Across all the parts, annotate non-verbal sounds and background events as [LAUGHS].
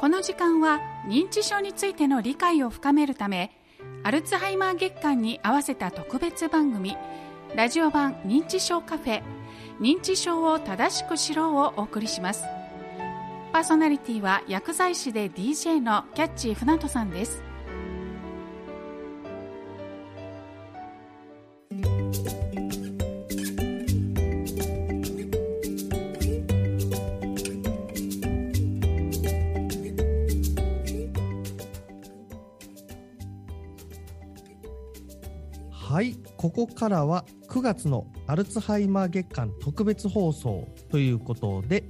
この時間は認知症についての理解を深めるためアルツハイマー月間に合わせた特別番組ラジオ版認知症カフェ認知症を正しく知ろうをお送りします。パーソナリティは薬剤師で DJ のキャッチー船戸さんです。はいここからは9月のアルツハイマー月間特別放送ということで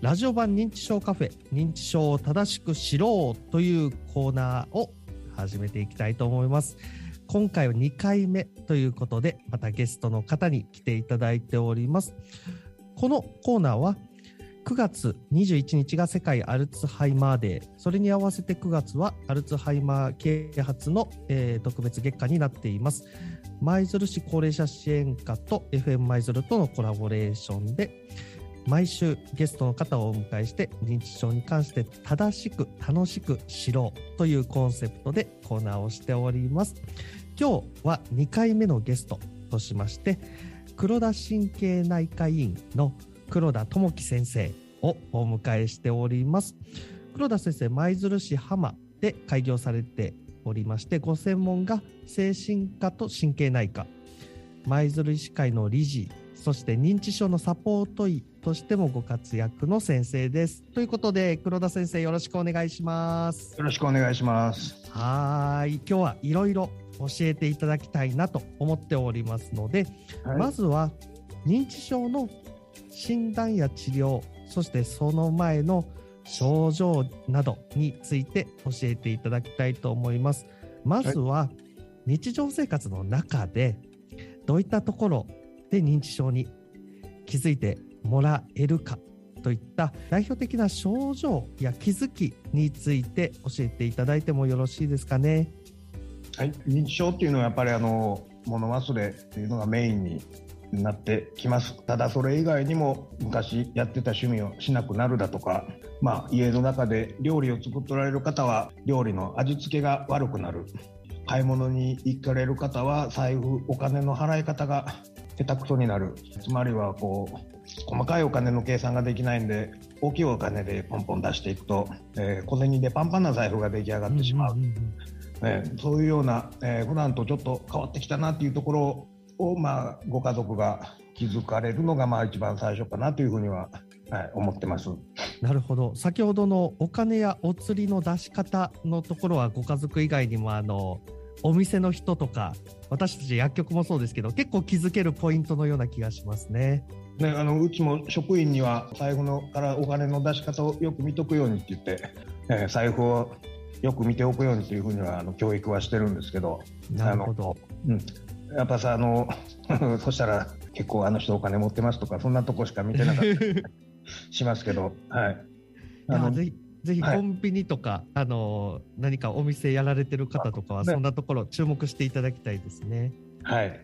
ラジオ版認知症カフェ認知症を正しく知ろうというコーナーを始めていきたいと思います。今回は2回目ということでまたゲストの方に来ていただいております。このコーナーは9月21日が世界アルツハイマーデー。それに合わせて9月はアルツハイマー啓発の、えー、特別月間になっています。舞鶴市高齢者支援課と FM 舞鶴とのコラボレーションで毎週ゲストの方をお迎えして認知症に関して正しく楽しく知ろうというコンセプトでコーナーをしております。今日は2回目のゲストとしまして黒田神経内科医院の黒田智樹先生をお迎えしております。黒田先生舞鶴市浜で開業されておりましてご専門が精神科と神経内科。舞鶴医師会の理事そして認知症のサポート医としてもご活躍の先生です。ということで黒田先生よろしくお願いします。よろしくお願いします。はい。今日はいろいろ教えていただきたいなと思っておりますので、はい、まずは認知症の診断や治療そしてその前の症状などについて教えていただきたいと思います。まずは日常生活の中でどういったところで認知症に気づいてもらえるかといった代表的な症状や気づきについて教えていただいてもよろしいですかね。はい、認知症っていうのはやっぱりあの物忘れっていうのがメインになってきます。ただそれ以外にも昔やってた趣味をしなくなるだとか、まあ、家の中で料理を作っておられる方は料理の味付けが悪くなる。買い物に行かれる方は財布お金の払い方が下手くそになる。つまりはこう細かいお金の計算ができないんで大きいお金でポンポン出していくと、えー、小銭でパンパンな財布が出来上がってしまう。えー、そういうような、えー、普段とちょっと変わってきたなっていうところを、まあ、ご家族が気づかれるのが、まあ、一番最初かなというふうには、はい、思ってます。なるほど。先ほどのお金やお釣りの出し方のところは、ご家族以外にも、あの、お店の人とか、私たち薬局もそうですけど、結構気づけるポイントのような気がしますね。ね、あのうちも職員には財布のからお金の出し方をよく見とくようにって言って、えー、財布をよく見ておくようにというふうにはあの教育はしてるんですけどなるほど、うん、やっぱさあの [LAUGHS] そしたら結構あの人お金持ってますとかそんなとこしか見てなかった [LAUGHS] しますけど、はい。あのぜひぜひコンビニとか、はい、あの何かお店やられてる方とかはそんなところ注目していただきたいですね。はい。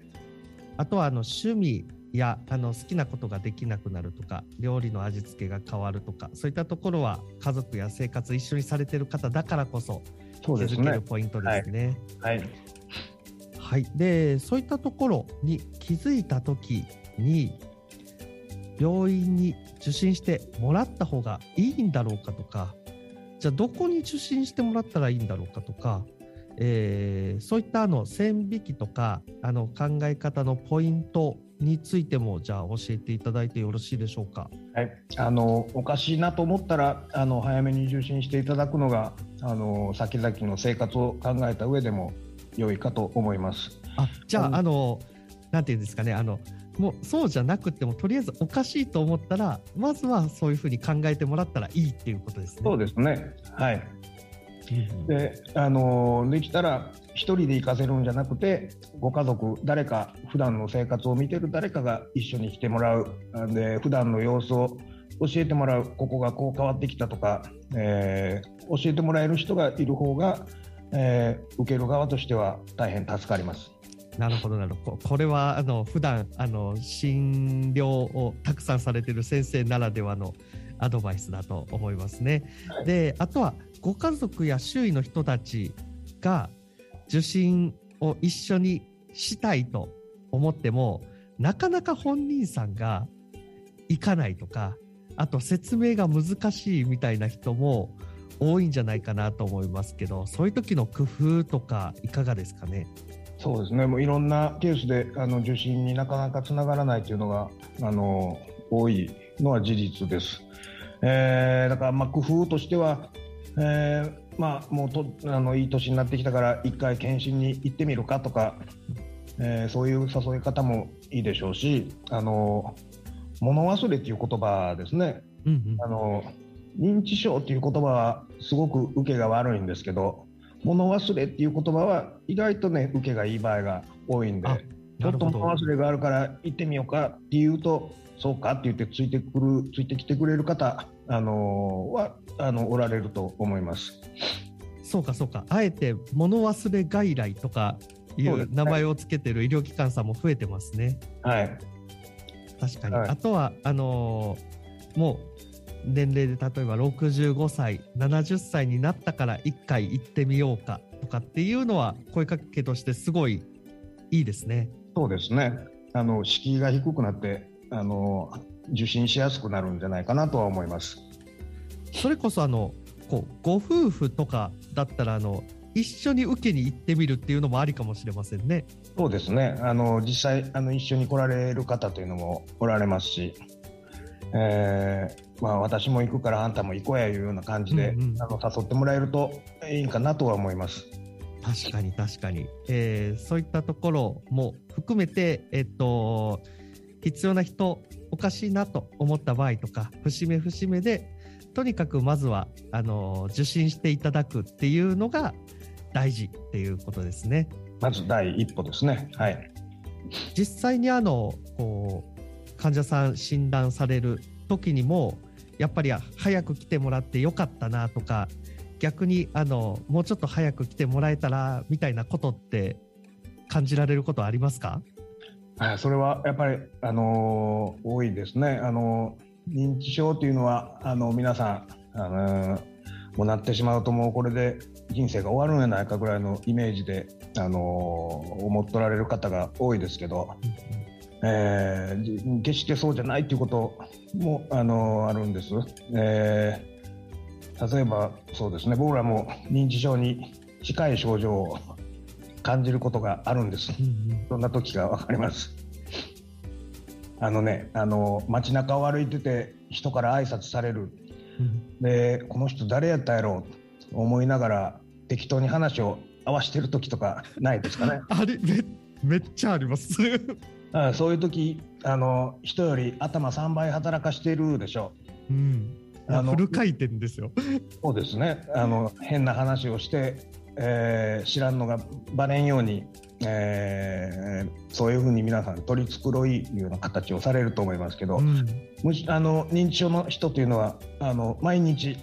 あとはあの趣味やあの好きなことができなくなるとか料理の味付けが変わるとかそういったところは家族や生活一緒にされてる方だからこそ気づけるポイントですね。はい、はいはい、でそういったところに気づいた時に病院に受診してもらった方がいいんだろうかとかじゃあどこに受診してもらったらいいんだろうかとか、えー、そういったあの線引きとかあの考え方のポイントについてもじゃあ教えていただいてよろしいでしょうか？はい、あのおかしいなと思ったらあの早めに受診していただくのがあの先々の生活を考えた上でも良いかと思います。あじゃあ、あの、なんていうんですかね、あの、もうそうじゃなくても、とりあえずおかしいと思ったら、まずはそういうふうに考えてもらったらいいっていうことですね。そうですね。はい。で、あの、できたら、一人で行かせるんじゃなくて、ご家族、誰か、普段の生活を見てる誰かが一緒に来てもらう。で、普段の様子を教えてもらう。ここがこう変わってきたとか、えー、教えてもらえる人がいる方が、えー、受ける側としては大変助かります。なるほどなるほど。これはあの普段あの診療をたくさんされている先生ならではのアドバイスだと思いますね。はいであとはご家族や周囲の人たちが受診を一緒にしたいと思ってもなかなか本人さんが行かないとかあと説明が難しいみたいな人も多いんじゃないかなと思いますけどそういう時の工夫とかいかがですかね？そうですね、もういろんなケースであの受診になかなかつながらないというのがあの多いのは事実です。えーだからまあ工夫としては、えーまあ、もうとあのいい年になってきたから一回検診に行ってみるかとか、えーそういう誘い方もいいでしょうしあの物忘れという言葉ですねうんうんあの認知症という言葉はすごく受けが悪いんですけど物忘れっていう言葉は意外とね受けがいい場合が多いんであちょっと物忘れがあるから行ってみようかっていうとそうかって言ってついてくるついてきてくれる方、あのはあのおられると思います。そうかそうか。あえて物忘れ外来とかいそう名前をつけてる医療機関さんも増えてますね。はい、確かに、はい。あとはあのーもう年齢で例えば65歳70歳になったから1回行ってみようかとかっていうのは声かけとしてすごいいいですね。そうですねあの敷居が低くなってあの受診しやすくなるんじゃないかなとは思います。それこそあのこうご夫婦とかだったらあの一緒に受けに行ってみるっていうのもありかもしれませんね。そうですね。あの実際あの一緒に来られる方というのもおられますし、えーまあ私も行くからあんたも行こうやいうような感じで、うんうんあの誘ってもらえるといいかなとは思います。確かに確かに、えーそういったところも含めて、えっと、必要な人おかしいなと思った場合とか節目節目でとにかくまずはあの受診していただくっていうのが大事っていうことですね。まず第一歩ですね。はい。実際にあのこう患者さん診断される時にもやっぱり早く来てもらってよかったなとか逆にあのもうちょっと早く来てもらえたらみたいなことって感じられることありますか？はい、それはやっぱりあのー多いですね。あのー認知症というのはあの皆さんあのーもうなってしまうともうこれで人生が終わるんじゃないかぐらいのイメージであのー思っとられる方が多いですけど、えーじ決してそうじゃないということもあのーあるんです。えー例えばそうですね僕らも認知症に近い症状を感じることがあるんです。そんな時がわかります。あのね、あの街中を歩いてて人から挨拶される。で、この人誰やったやろうと思いながら適当に話を合わしてる時とかないですかね。あれめめっちゃあります。あそういう時、あの人より頭3倍働かしてるでしょうん、あのフル回転ですよ。う。そうですね。あの変な話をして、えー知らんのがバレんように、えーそういうふうに皆さん取り繕いような形をされると思いますけど、うんあの認知症の人というのはあの毎日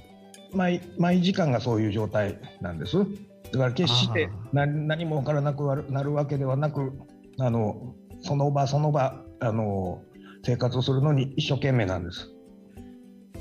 毎毎時間がそういう状態なんですだから決してあな何も分からなくなるなるわけではなくあのその場その場あの生活をするのに一生懸命なんです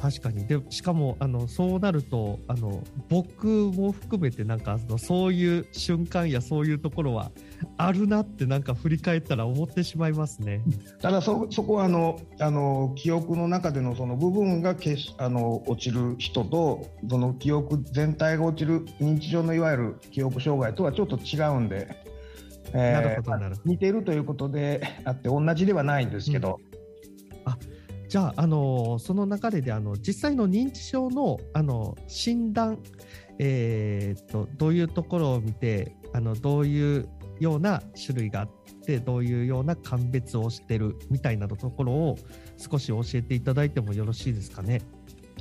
確かにでしかもあのそうなるとあの僕も含めてなんかあのそういう瞬間やそういうところはあるなってなんか振り返ったら思ってしまいますね。ただそそこはあのあの記憶の中でのその部分が消しあの落ちる人とその記憶全体が落ちる認知症のいわゆる記憶障害とはちょっと違うんで、えーなるほどなるほど。似ているということであって同じではないんですけど、じゃあ、あのその流れであの実際の認知症のあの診断、えーっとどういうところを見てあのどういうような種類があってどういうような鑑別をしてるみたいなところを少し教えていただいてもよろしいですかね。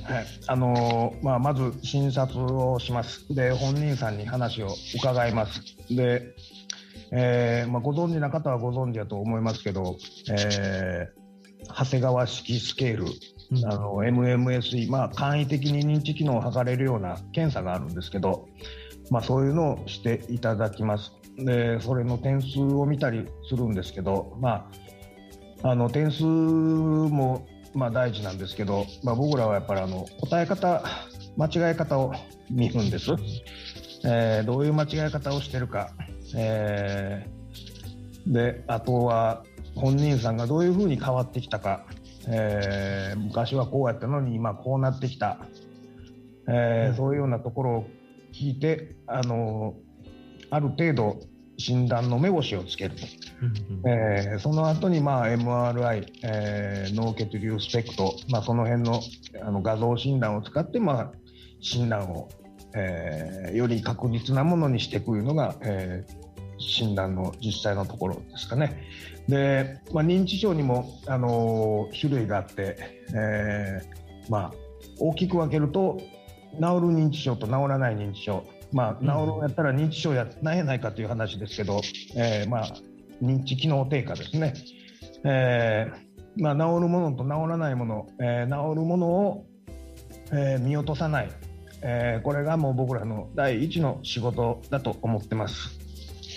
はい。あのーまあ、まず診察をします。で本人さんに話を伺います。で、えーまあ、ご存知な方はご存知だと思いますけど、えー長谷川式スケールうん。あの MMSE、まあ、簡易的に認知機能を測れるような検査があるんですけど、まあ、そういうのをしていただきます。でそれの点数を見たりするんですけど、まあ、あの点数もまあ、大事なんですけど、まあ、僕らはやっぱりあの答え方間違え方を見るんです、えー、どういう間違え方をしてるか、えー、であとは本人さんがどういうふうに変わってきたか、えー、昔はこうやったのに今こうなってきた、えー、そういうようなところを聞いてあのある程度診断の目星をつけると、えー、その後にまあ MRI、えー、脳血流スペクト、まあ、その辺のあの画像診断を使ってまあ診断を、えー、より確実なものにしていくのが、えー、診断の実際のところですかね。で、まあ、認知症にも、あのー、種類があって、えーまあ、大きく分けると治る認知症と治らない認知症まあ、治るやったら認知症やないやないかという話ですけど、えー、まあ、認知機能低下ですね、えーまあ、治るものと治らないもの、えー、治るものを、えー、見落とさない、えー、これがもう僕らの第一の仕事だと思ってます。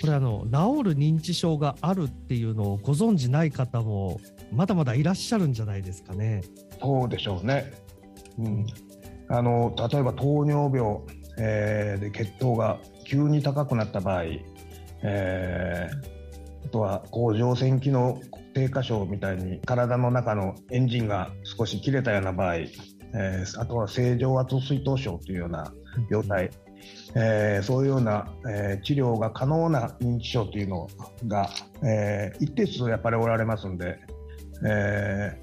これあの治る認知症があるっていうのをご存じない方もまだまだいらっしゃるんじゃないですかね。そうでしょうね。うん、あの例えば糖尿病えー、で血糖が急に高くなった場合、えー、あとは甲状腺機能低下症みたいに体の中のエンジンが少し切れたような場合、えー、あとは正常圧水頭症というような病態、えー、そういうような、えー、治療が可能な認知症というのが、えー、一定数やっぱりおられますんで、え、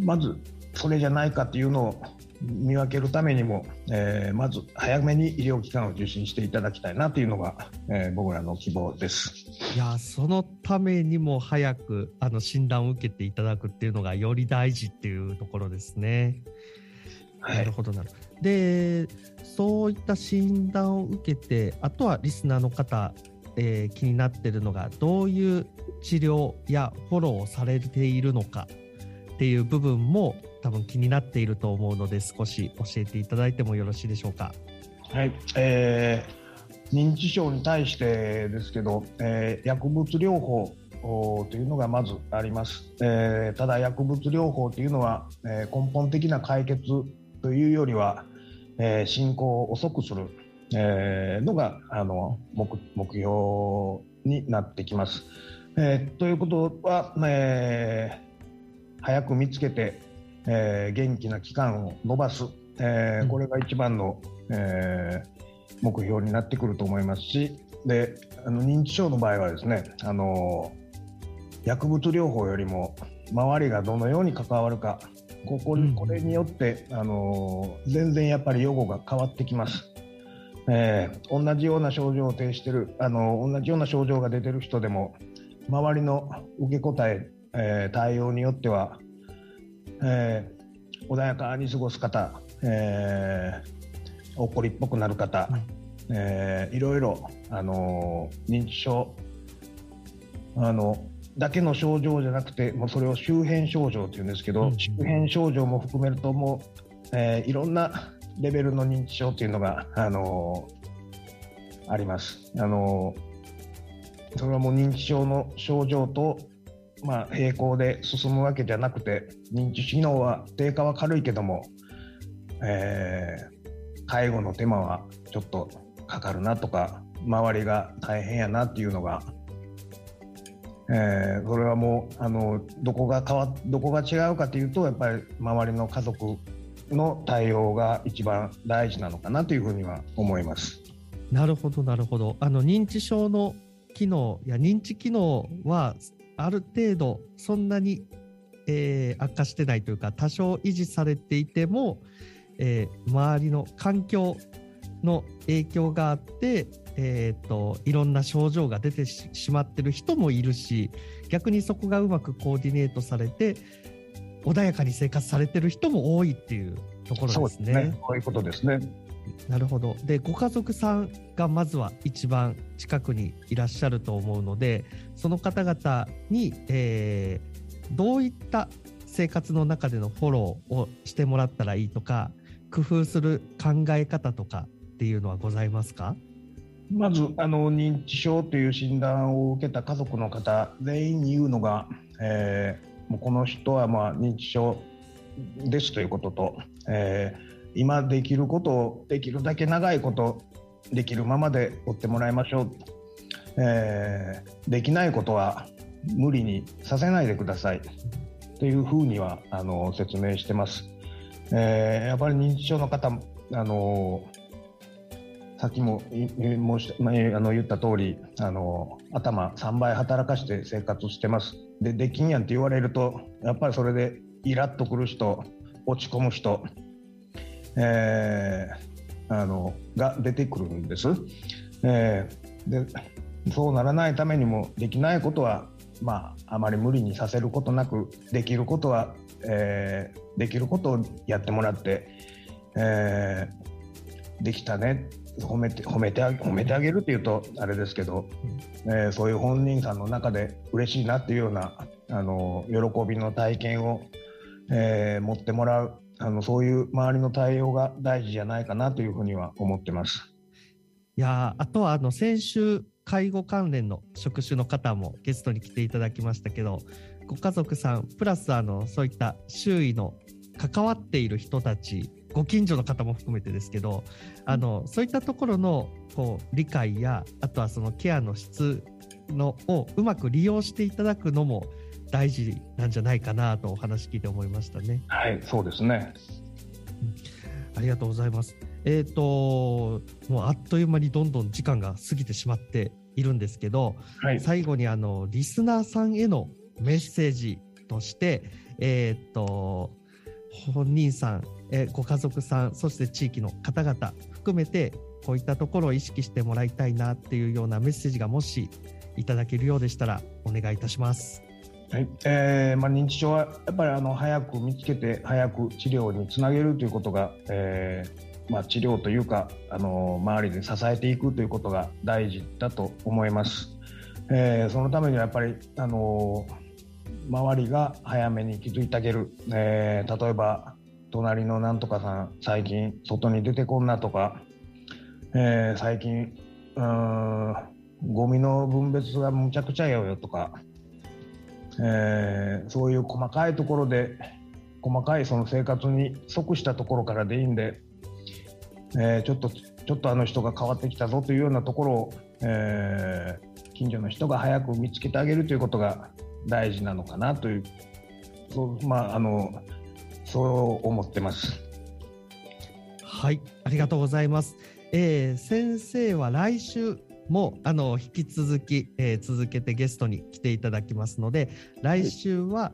まずそれじゃないかというのを見分けるためにも、え、まず早めに医療機関を受診していただきたいなというのが、え、僕らの希望ですいやそのためにも早くあの診断を受けていただくっていうのがより大事っていうところですね。はい、なるほどなるでそういった診断を受けてあとはリスナーの方、えー、気になってるのがどういう治療やフォローをされているのかっていう部分も多分気になっていると思うので少し教えていただいてもよろしいでしょうか。はい、えー、認知症に対してですけど、えー、薬物療法というのがまずあります、えー、ただ薬物療法というのは、えー、根本的な解決というよりは、えー、進行を遅くする、えー、のがあの目目標になってきます。えー、ということは、えー、早く見つけてえー、元気な期間を延ばす、えー、これが一番の、えー、目標になってくると思いますしであの認知症の場合はですねあの薬物療法よりも周りがどのように関わるかこここれによって、あの全然やっぱり予後が変わってきます。えー、同じような症状を呈してるあの同じような症状が出てる人でも周りの受け答ええー、対応によってはえー、穏やかに過ごす方、えー、怒りっぽくなる方、うん、えー、いろいろ、あの認知症あのだけの症状じゃなくてもうそれを周辺症状というんですけど、うん、周辺症状も含めるともう、えー、いろんなレベルの認知症というのが、あのあります。あのそれはもう認知症の症状とまあ、並行で進むわけじゃなくて認知機能は低下は軽いけども、えー、介護の手間はちょっとかかるなとか周りが大変やなっていうのが、えー、それはもうあのどこが変わどこが違うかというとやっぱり周りの家族の対応が一番大事なのかなというふうには思います。なるほどなるほどあの認知症の機能や認知機能はある程度そんなに、えー、悪化してないというか多少維持されていても、えー、周りの環境の影響があって、えーと、いろんな症状が出てしまってる人もいるし逆にそこがうまくコーディネートされて穏やかに生活されてる人も多いっていうところですね。そう、ね、いうことですね。なるほどでご家族さんがまずは一番近くにいらっしゃると思うのでその方々に、えー、どういった生活の中でのフォローをしてもらったらいいとか工夫する考え方とかっていうのはございますか？まずあの認知症という診断を受けた家族の方全員に言うのが、えー、もうこの人はまあ認知症ですということと、えー、今できることをできるだけ長いことできるままで追ってもらいましょう、えー、できないことは無理にさせないでください。というふうにはあの説明してます。えー、やっぱり認知症の方あのさっきも申し、まあ、あの言った通りあり頭3倍働かして生活してます。でできんやんって言われるとやっぱりそれでイラッとくる人落ち込む人、えー、あのが出てくるんです、えー、でそうならないためにもできないことはまあ、あまり無理にさせることなくできることは、えー、できることをやってもらって、えー、できたね。褒めて褒めて褒めてあげるっていうとあれですけど、えー、そういう本人さんの中で嬉しいなっていうようなあの喜びの体験を、えー、持ってもらうあのそういう周りの対応が大事じゃないかなというふうには思ってます。いやあとはあの先週介護関連の職種の方もゲストに来ていただきましたけどご家族さんプラスあのそういった周囲の関わっている人たちご近所の方も含めてですけどあのそういったところのこう理解やあとはそのケアの質のをうまく利用していただくのも大事なんじゃないかなとお話聞いて思いましたね。はいそうですね、うん、ありがとうございます。えっ、ー、ともうあっという間にどんどん時間が過ぎてしまっているんですけど、はい、最後にあのリスナーさんへのメッセージとして、えっ、ー、と本人さん、えご家族さんそして地域の方々含めてこういったところを意識してもらいたいなっていうようなメッセージがもしいただけるようでしたらお願いいたします。はいえーまあ、認知症はやっぱりあの早く見つけて早く治療につなげるということが、えーまあ、治療というかあの周りで支えていくということが大事だと思います。えー、そのためにはやっぱりあの周りが早めに気づいてあげる、えー、例えば隣のなんとかさん最近外に出てこんなとか、えー、最近うんゴミの分別がむちゃくちゃやよとか、えー、そういう細かいところで細かいその生活に即したところからでいいんで、えー、ちょっとちょっとあの人が変わってきたぞというようなところを、えー、近所の人が早く見つけてあげるということが大事なのかなというそうまああのそう思ってます。はいありがとうございます。えー、先生は来週もあの引き続き、えー、続けてゲストに来ていただきますので来週は、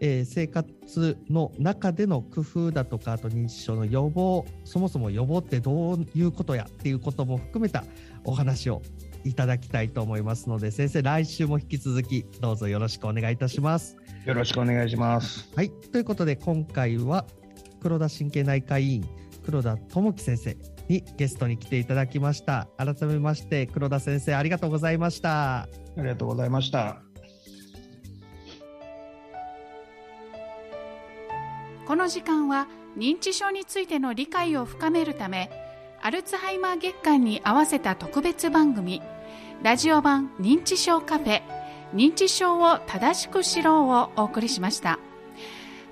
えー、生活の中での工夫だとかあと認知症の予防そもそも予防ってどういうことやっていうことも含めたお話をいただきたいと思いますので先生来週も引き続きどうぞよろしくお願いいたしますよろしくお願いします。はい。ということで今回は黒田神経内科医院黒田智樹先生にゲストに来ていただきました。改めまして黒田先生ありがとうございました。ありがとうございました。この時間は認知症についての理解を深めるためアルツハイマー月間に合わせた特別番組ラジオ版認知症カフェ認知症を正しく知ろうをお送りしました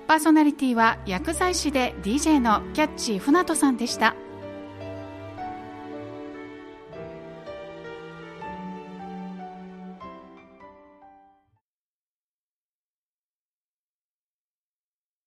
パーソナリティは薬剤師で DJ のキャッチー船戸さんでした。